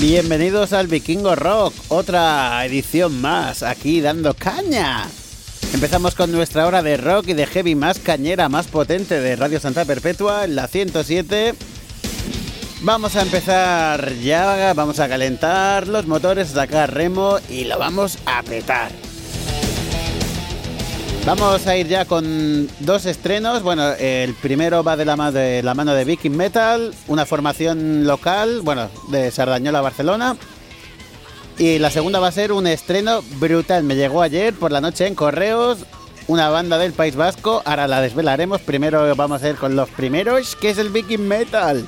Bienvenidos al Vikingo Rock, otra edición más, aquí dando caña. Empezamos con nuestra hora de rock y de heavy más cañera, más potente de Radio Santa Perpetua, en la 107. Vamos a empezar ya, vamos a calentar los motores, sacar remo y lo vamos a petar. Vamos a ir ya con dos estrenos. Bueno, el primero va de la, de la mano de Viking Metal, una formación local, bueno, de Sardañola, Barcelona. Y la segunda va a ser un estreno brutal. Me llegó ayer por la noche en correos. Una banda del País Vasco. Ahora la desvelaremos. Primero vamos a ir con los primeros, que es el Viking Metal.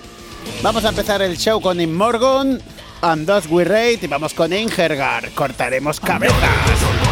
Vamos a empezar el show con Inmorgon, And Thus We Rate. Y vamos con Ingergar. Cortaremos cabezas.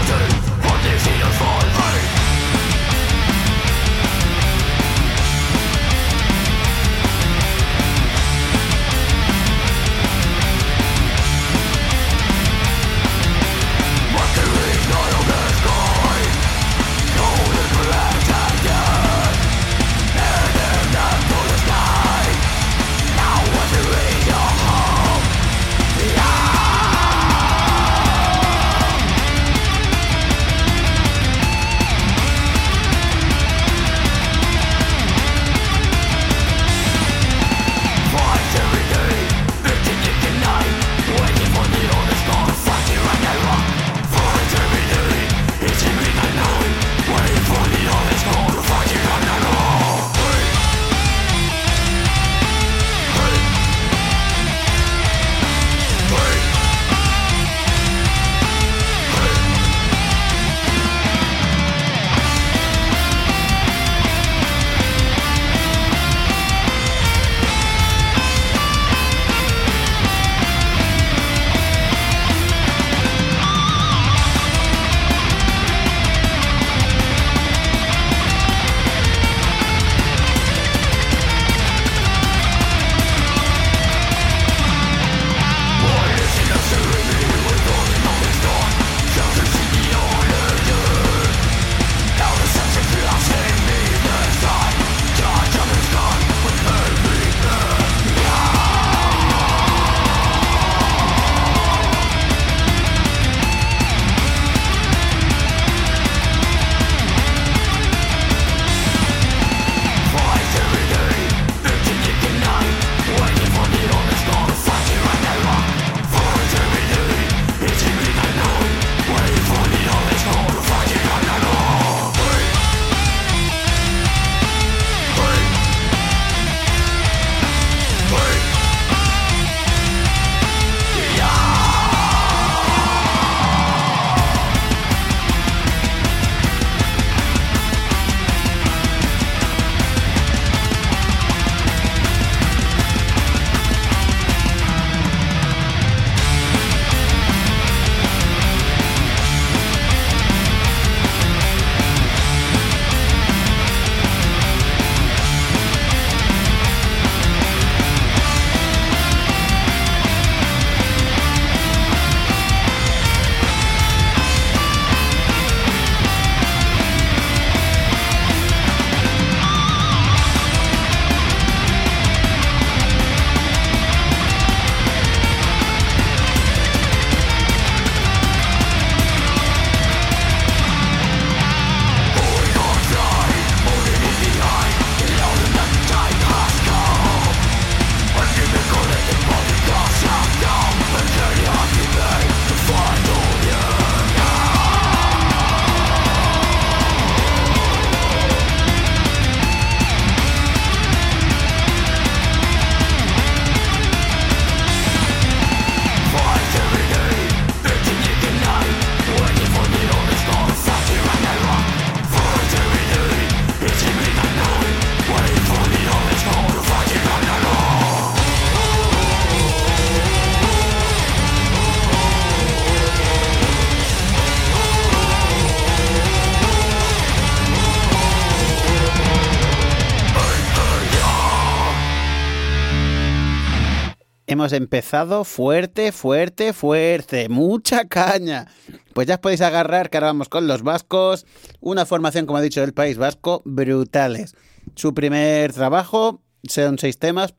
Hemos empezado fuerte, fuerte, fuerte, mucha caña. Pues ya os podéis agarrar que ahora vamos con los vascos, una formación, como ha dicho, del País Vasco, brutales. Su primer trabajo son seis temas,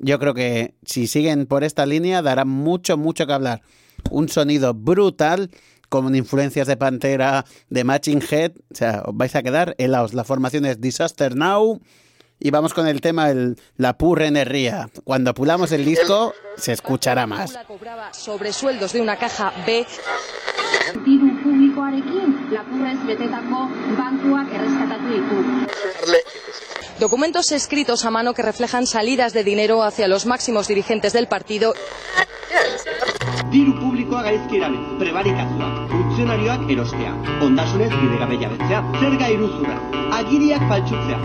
yo creo que si siguen por esta línea dará mucho, mucho que hablar. Un sonido brutal, con influencias de Pantera, de Matching Head. O sea, os vais a quedar helados. La formación es Disaster Now. Y vamos con el tema, el, la purra energía. Cuando pulamos el disco, se escuchará más. Sobre sueldos de una caja B. Diru publikoarekin lapurrez betetako bankuak erreskatatu ditu. Documentos escritos a mano que reflejan salidas de dinero hacia los máximos dirigentes del partido. Diru publikoa gaizki erabil, prebarikazioa, funtzionarioak erostea, ondasunez bidegabe jabetzea, zerga iruzurra, agiriak faltsutzea.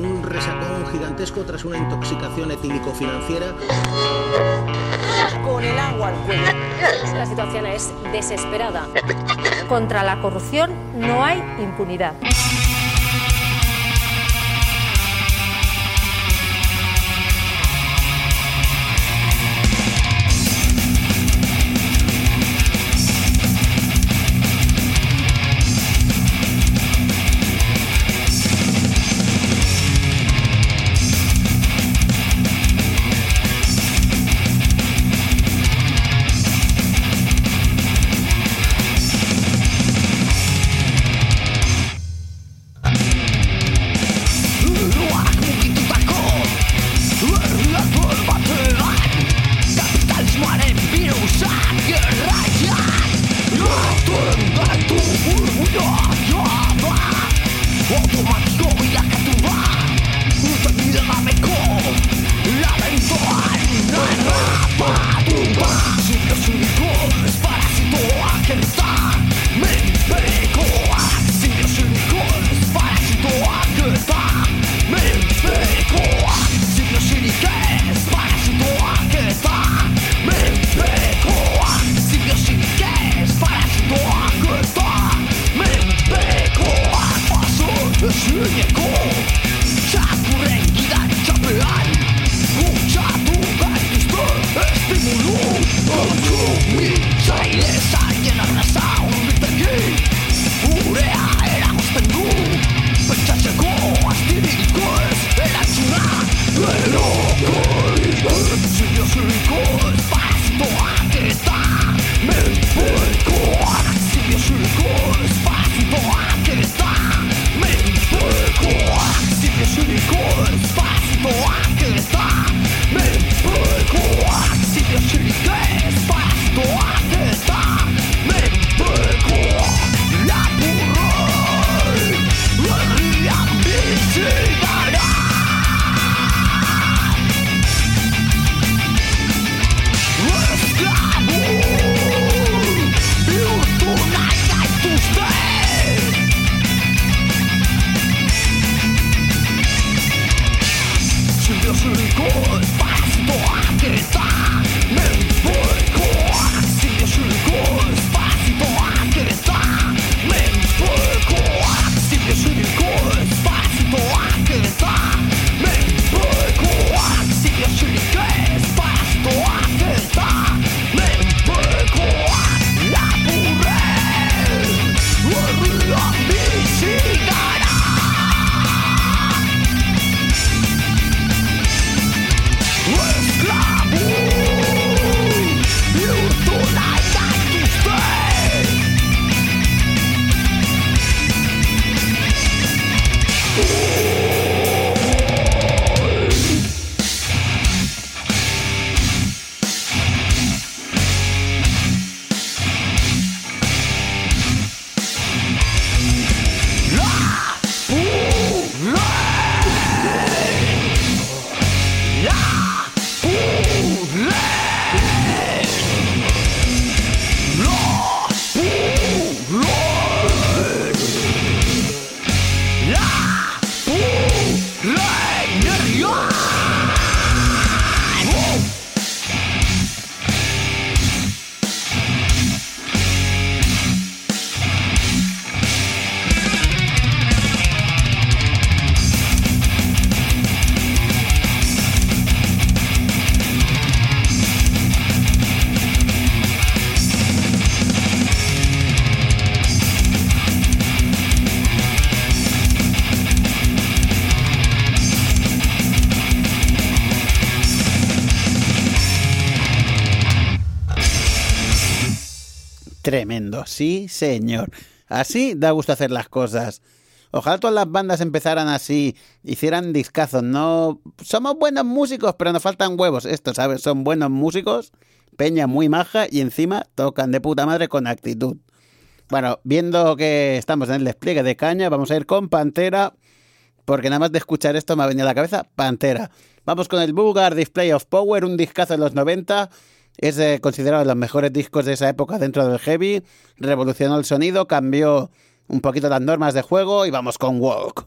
Un resacón gigantesco tras una intoxicación etílico-financiera. Con el agua al cuello. La situación es desesperada. Contra la corrupción no hay impunidad. Tremendo, sí, señor. Así da gusto hacer las cosas. Ojalá todas las bandas empezaran así, hicieran discazos, no... Somos buenos músicos, pero nos faltan huevos. Esto, ¿sabes? Son buenos músicos, peña muy maja y encima tocan de puta madre con actitud. Bueno, viendo que estamos en el despliegue de caña, vamos a ir con Pantera, porque nada más de escuchar esto me ha venido a la cabeza Pantera. Vamos con el Bulgar Display of Power, un discazo de los 90. Es eh, considerado de los mejores discos de esa época dentro del heavy. Revolucionó el sonido, cambió un poquito las normas de juego y vamos con Walk.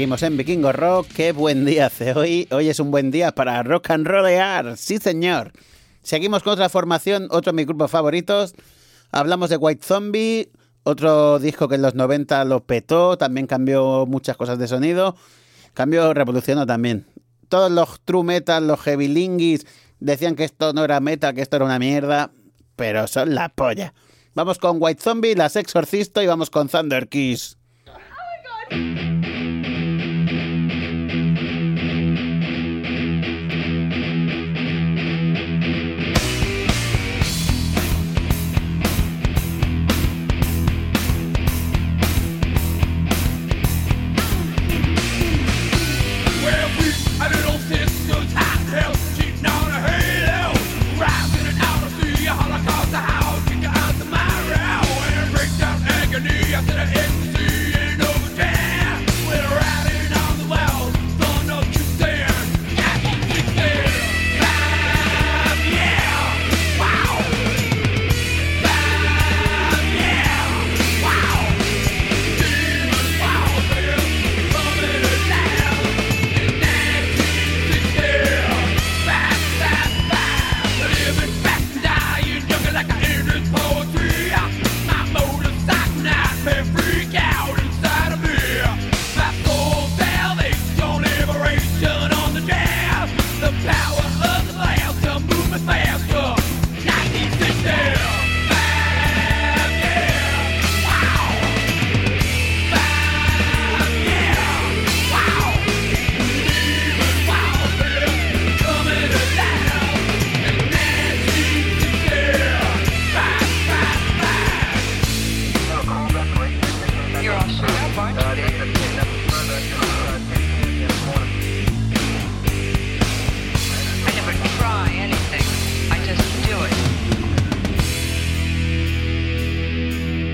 Seguimos en Vikingo Rock. Qué buen día hace hoy. Hoy es un buen día para rock and rollear. Sí, señor. Seguimos con otra formación, otro de mis grupos favoritos. Hablamos de White Zombie, otro disco que en los 90 lo petó, también cambió muchas cosas de sonido. Cambió, revolucionó también. Todos los true metal, los heavy lingis, decían que esto no era metal, que esto era una mierda, pero son la polla. Vamos con White Zombie, las Exorcisto y vamos con Thunder Kiss. Well,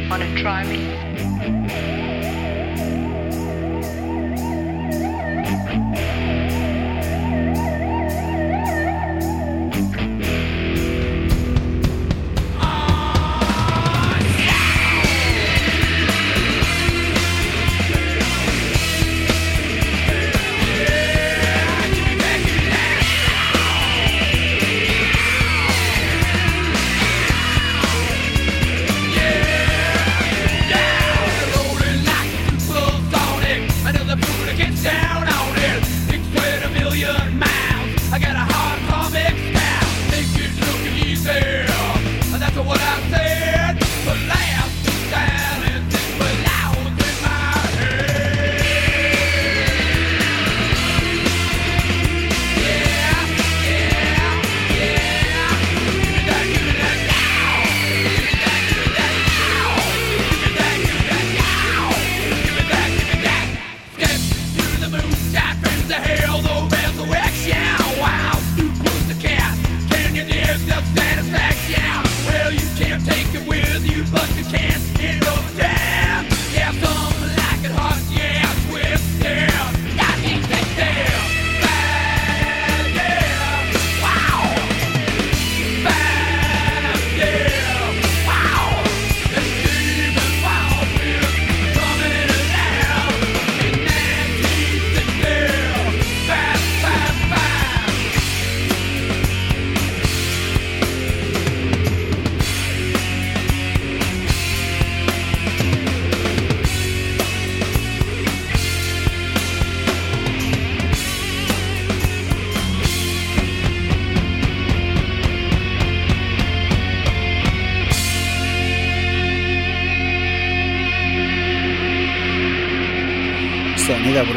Wanna try me?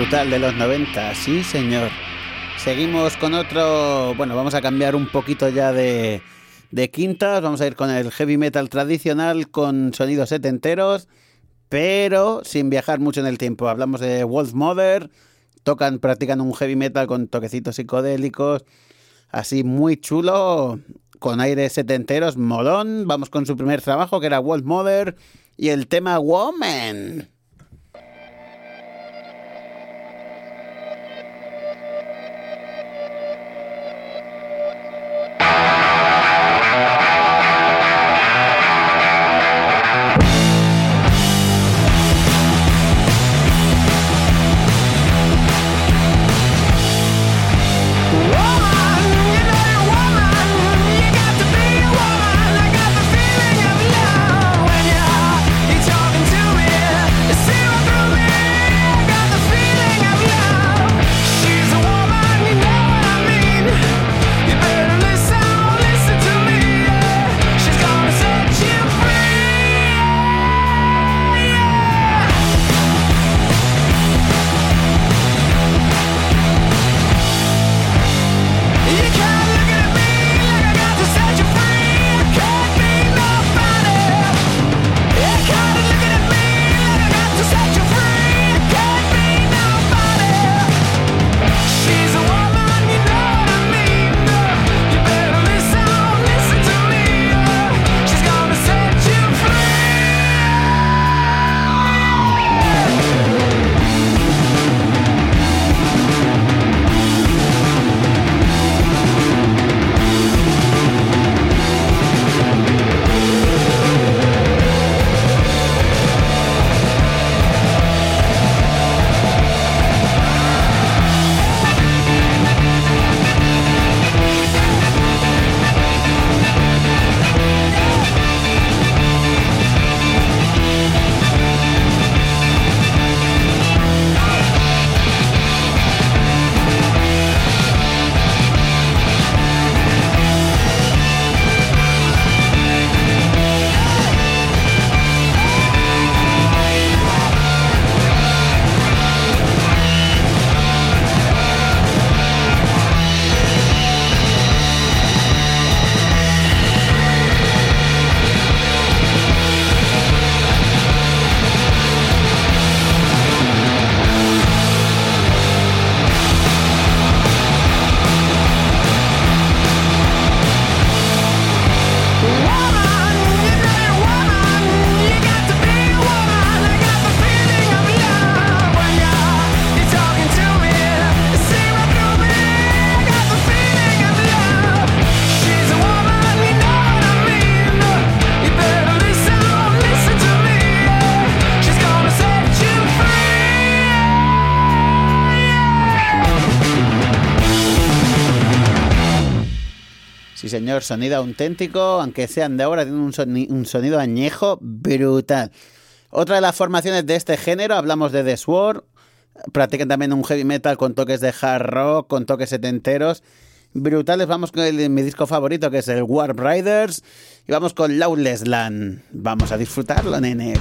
Brutal de los 90, sí señor. Seguimos con otro, bueno, vamos a cambiar un poquito ya de, de quintas, vamos a ir con el heavy metal tradicional con sonidos setenteros, pero sin viajar mucho en el tiempo. Hablamos de Wolf Mother, tocan, practican un heavy metal con toquecitos psicodélicos, así muy chulo, con aires setenteros, molón. Vamos con su primer trabajo que era Wolf Mother y el tema Woman. Señor, sonido auténtico, aunque sean de ahora, tienen un, soni- un sonido añejo brutal. Otra de las formaciones de este género, hablamos de The Sword, practican también un heavy metal con toques de hard rock, con toques setenteros. Brutales, vamos con mi disco favorito que es el Warp Riders y vamos con Lawless Land. Vamos a disfrutarlo, nenes.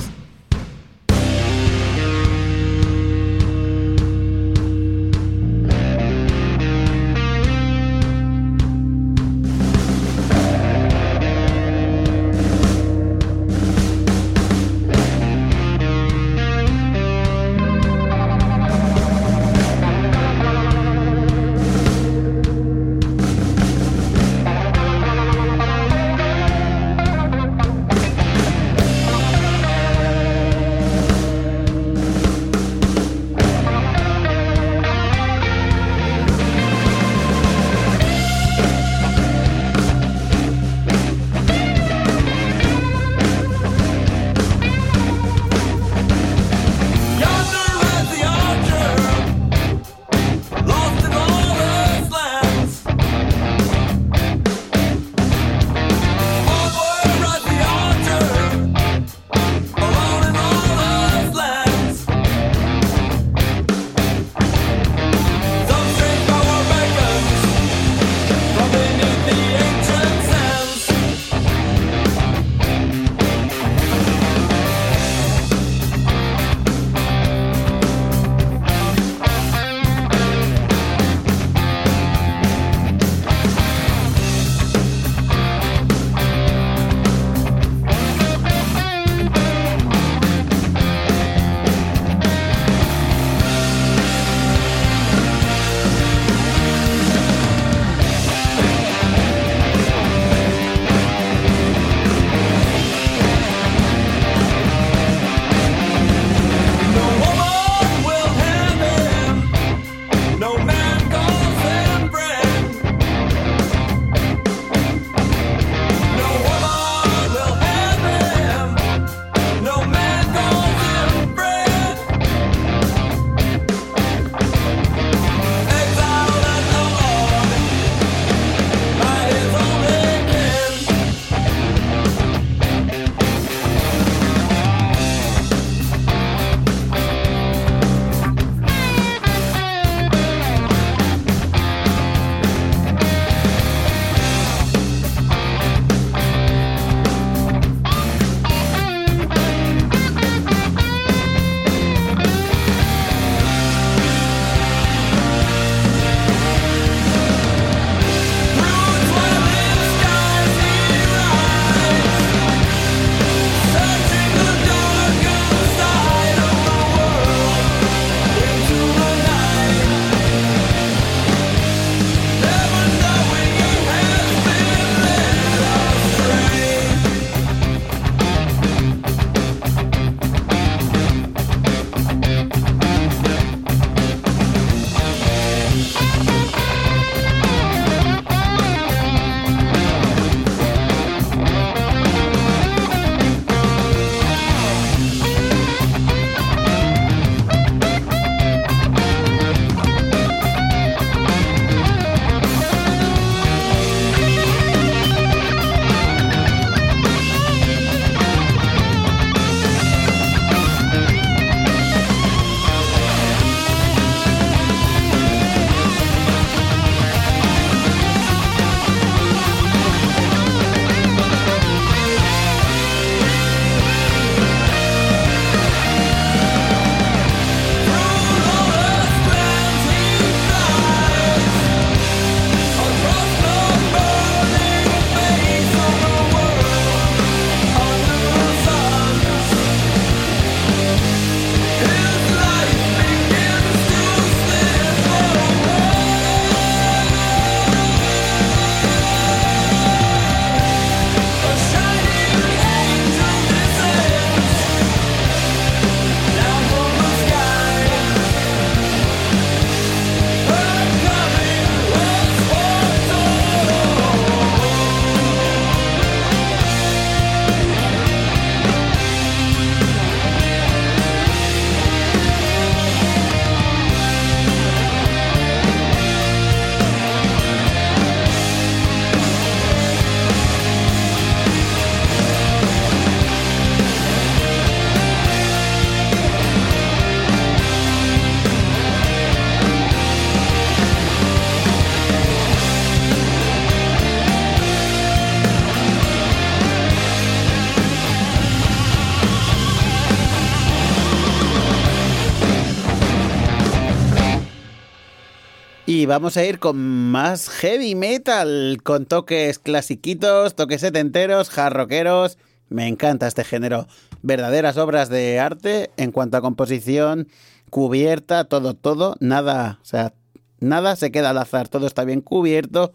Vamos a ir con más heavy metal, con toques clasiquitos, toques setenteros, jarroqueros. Me encanta este género. Verdaderas obras de arte en cuanto a composición, cubierta, todo, todo. Nada, o sea, nada se queda al azar, todo está bien cubierto.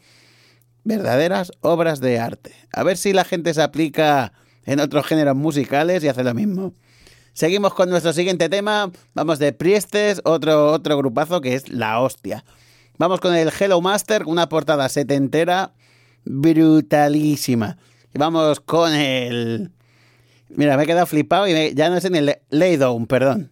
Verdaderas obras de arte. A ver si la gente se aplica en otros géneros musicales y hace lo mismo. Seguimos con nuestro siguiente tema. Vamos de Priestes, otro, otro grupazo que es La Hostia. Vamos con el Hello Master, una portada setentera brutalísima. Y vamos con el... Mira, me he quedado flipado y ya no es en el Lay Down, perdón.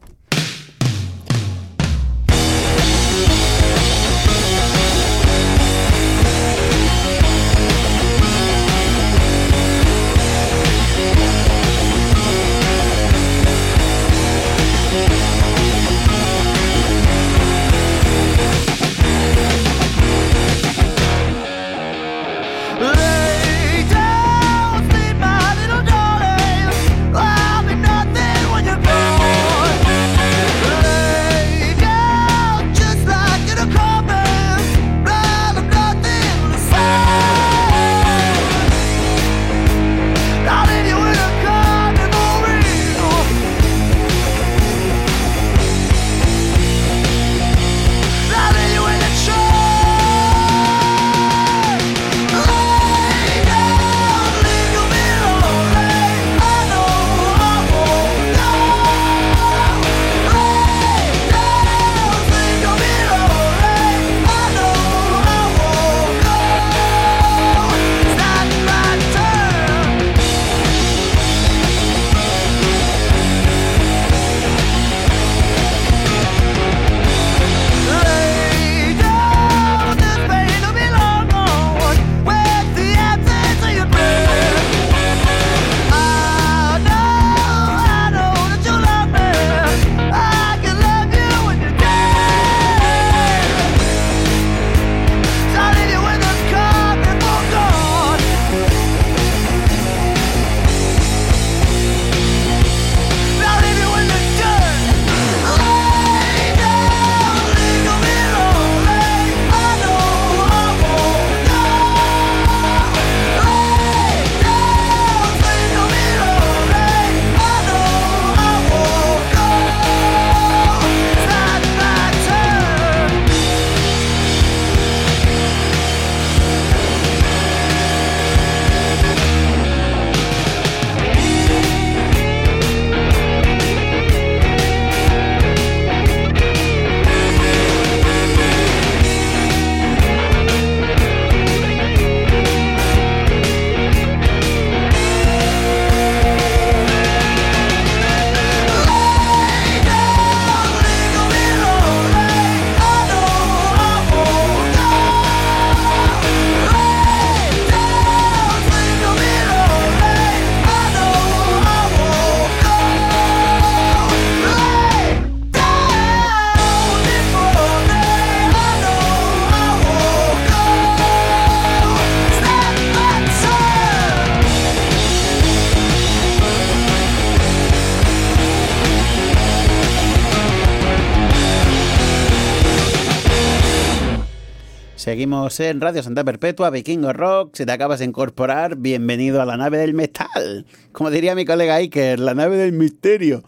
Seguimos en Radio Santa Perpetua, Vikingo Rock. Si te acabas de incorporar, bienvenido a la nave del metal. Como diría mi colega Iker, la nave del misterio.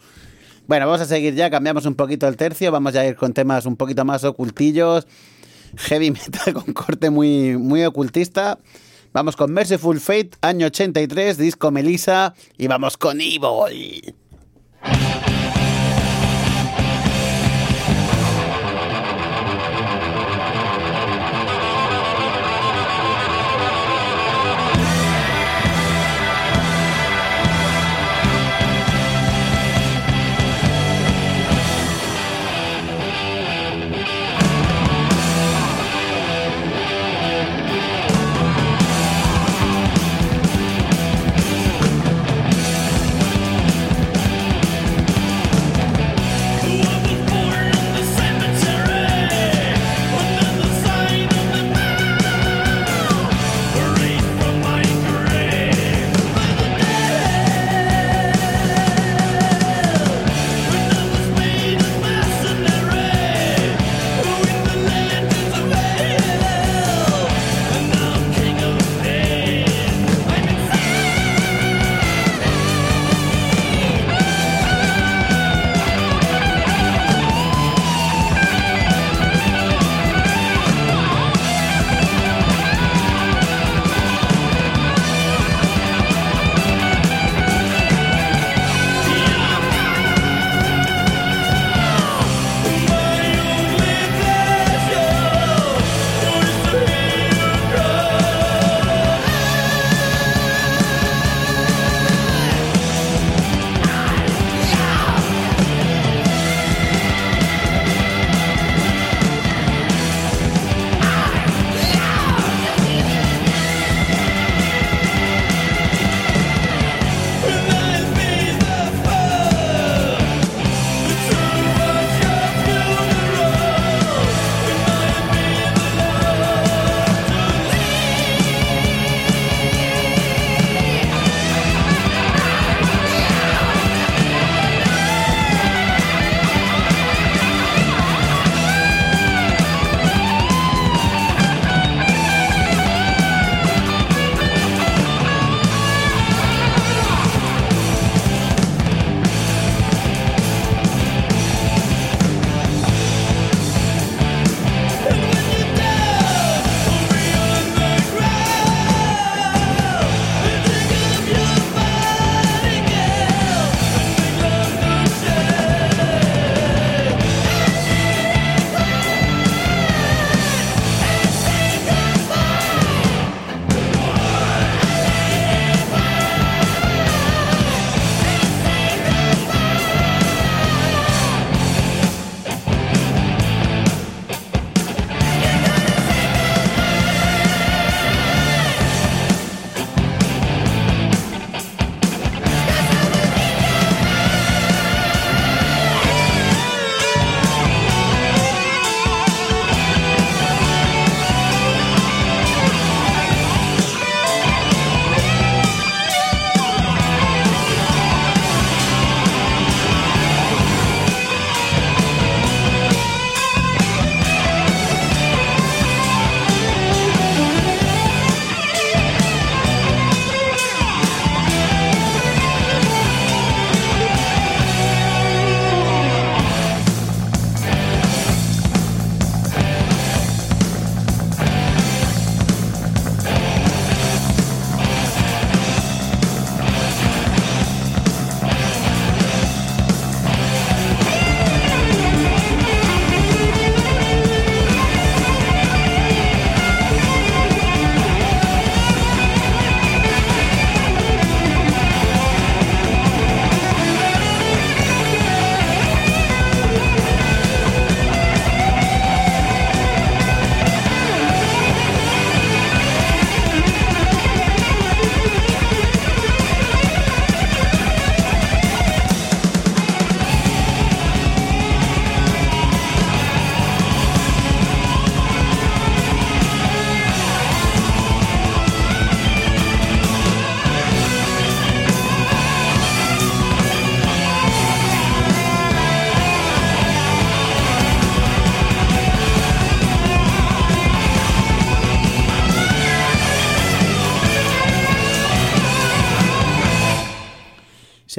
Bueno, vamos a seguir ya, cambiamos un poquito el tercio, vamos a ir con temas un poquito más ocultillos, heavy metal con corte muy, muy ocultista. Vamos con Merciful Fate, año 83, disco Melissa, y vamos con Evil.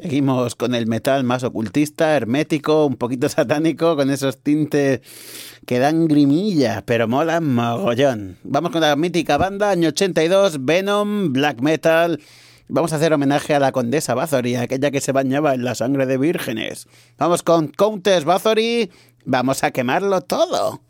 Seguimos con el metal más ocultista, hermético, un poquito satánico, con esos tintes que dan grimilla, pero molan mogollón. Vamos con la mítica banda, año 82, Venom, Black Metal. Vamos a hacer homenaje a la condesa Bathory, aquella que se bañaba en la sangre de vírgenes. Vamos con Countess Bathory, vamos a quemarlo todo.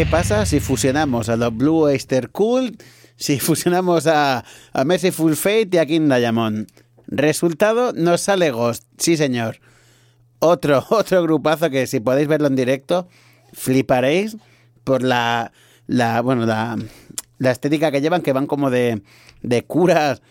¿Qué pasa si fusionamos a los Blue Oyster Cult, si fusionamos a, a Merciful Fate y a King Diamond? Resultado, nos sale Ghost, sí señor. Otro, otro grupazo que si podéis verlo en directo, fliparéis por la, la bueno, la, la estética que llevan, que van como de, de curas,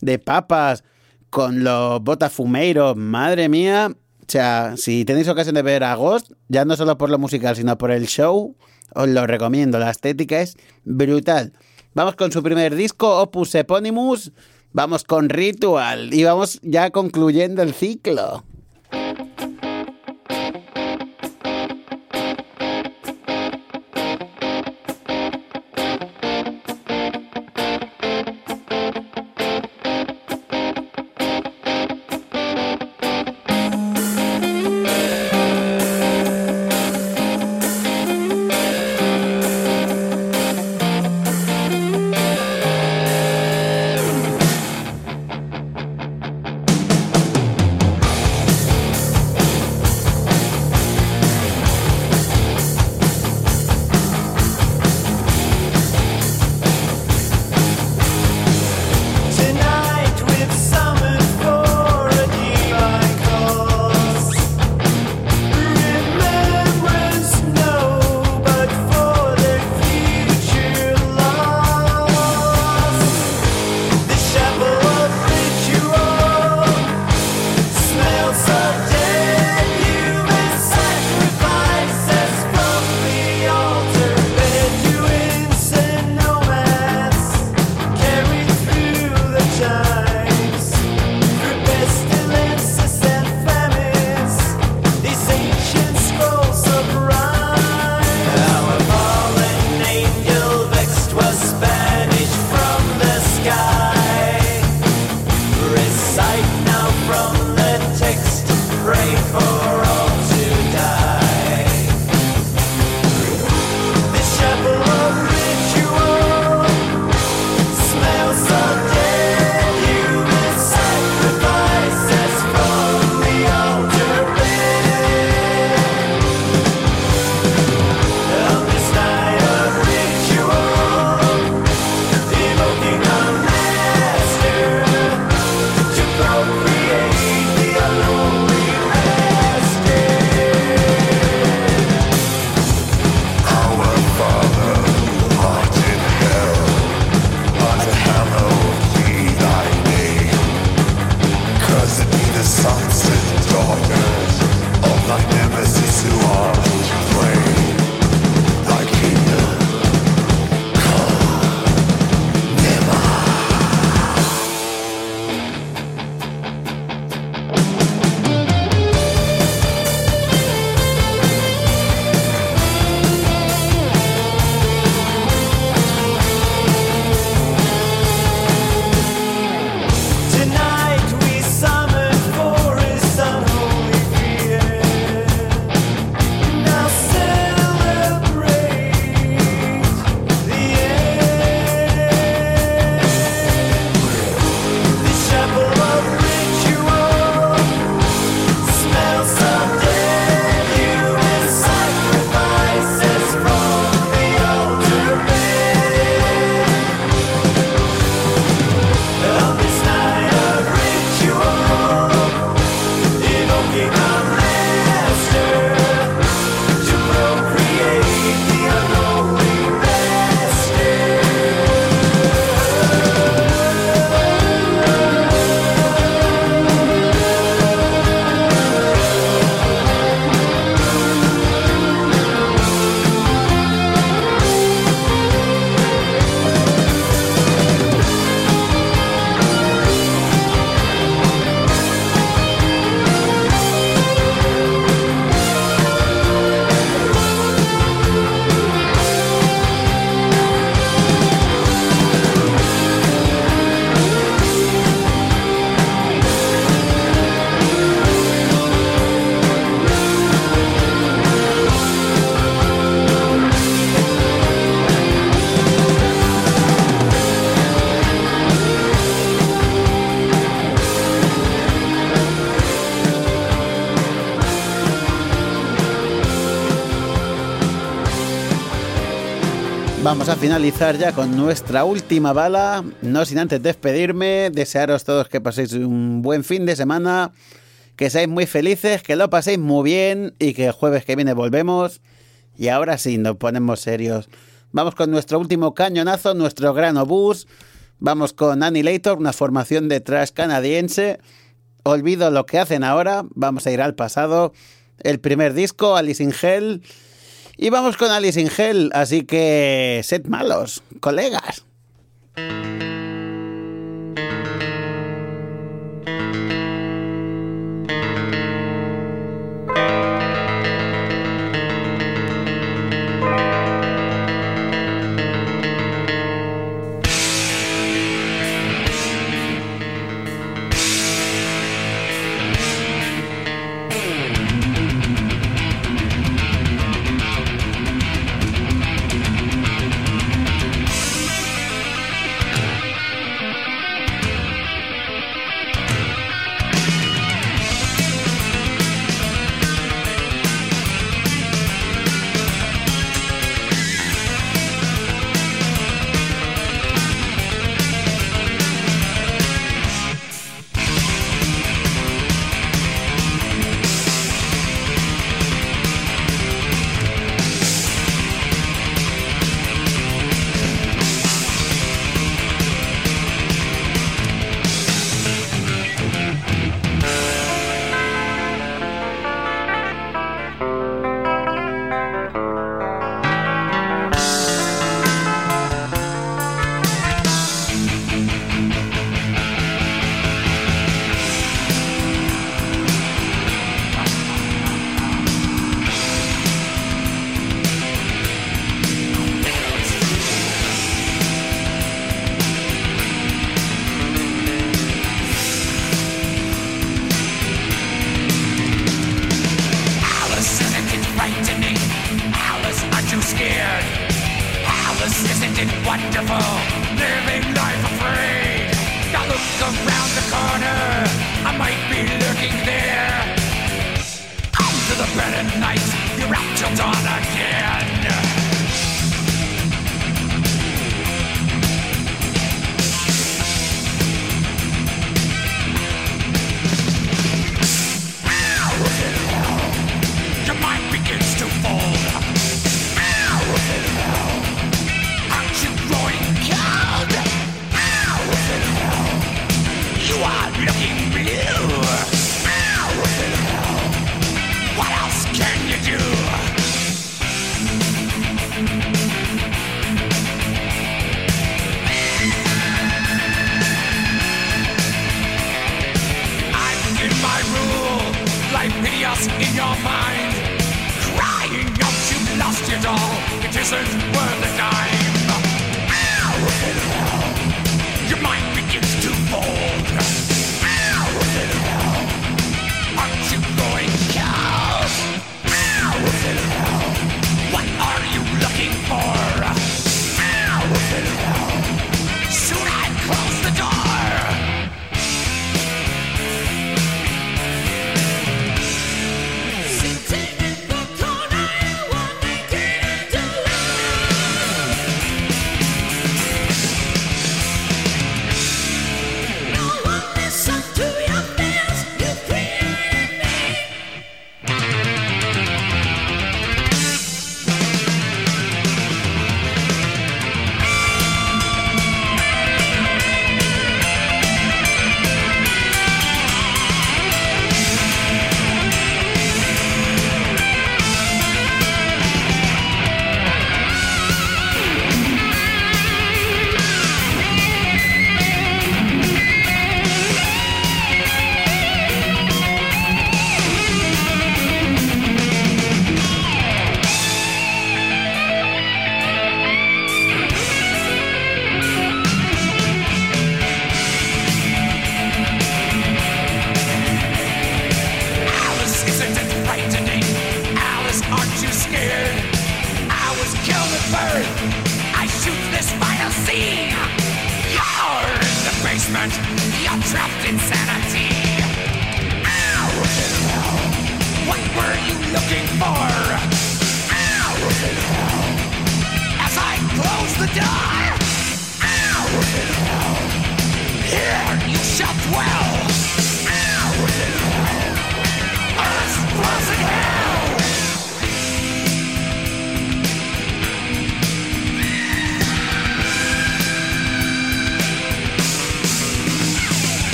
de papas, con los botafumeiros, madre mía. O sea, si tenéis ocasión de ver a Ghost, ya no solo por lo musical, sino por el show, os lo recomiendo. La estética es brutal. Vamos con su primer disco, Opus Eponymus. Vamos con Ritual. Y vamos ya concluyendo el ciclo. A finalizar ya con nuestra última bala, no sin antes despedirme, desearos todos que paséis un buen fin de semana, que seáis muy felices, que lo paséis muy bien y que el jueves que viene volvemos. Y ahora sí, nos ponemos serios. Vamos con nuestro último cañonazo, nuestro gran obús. Vamos con Annihilator, una formación de trash canadiense. Olvido lo que hacen ahora, vamos a ir al pasado. El primer disco, Alice in Hell. Y vamos con Alice in Hell, así que sed malos, colegas.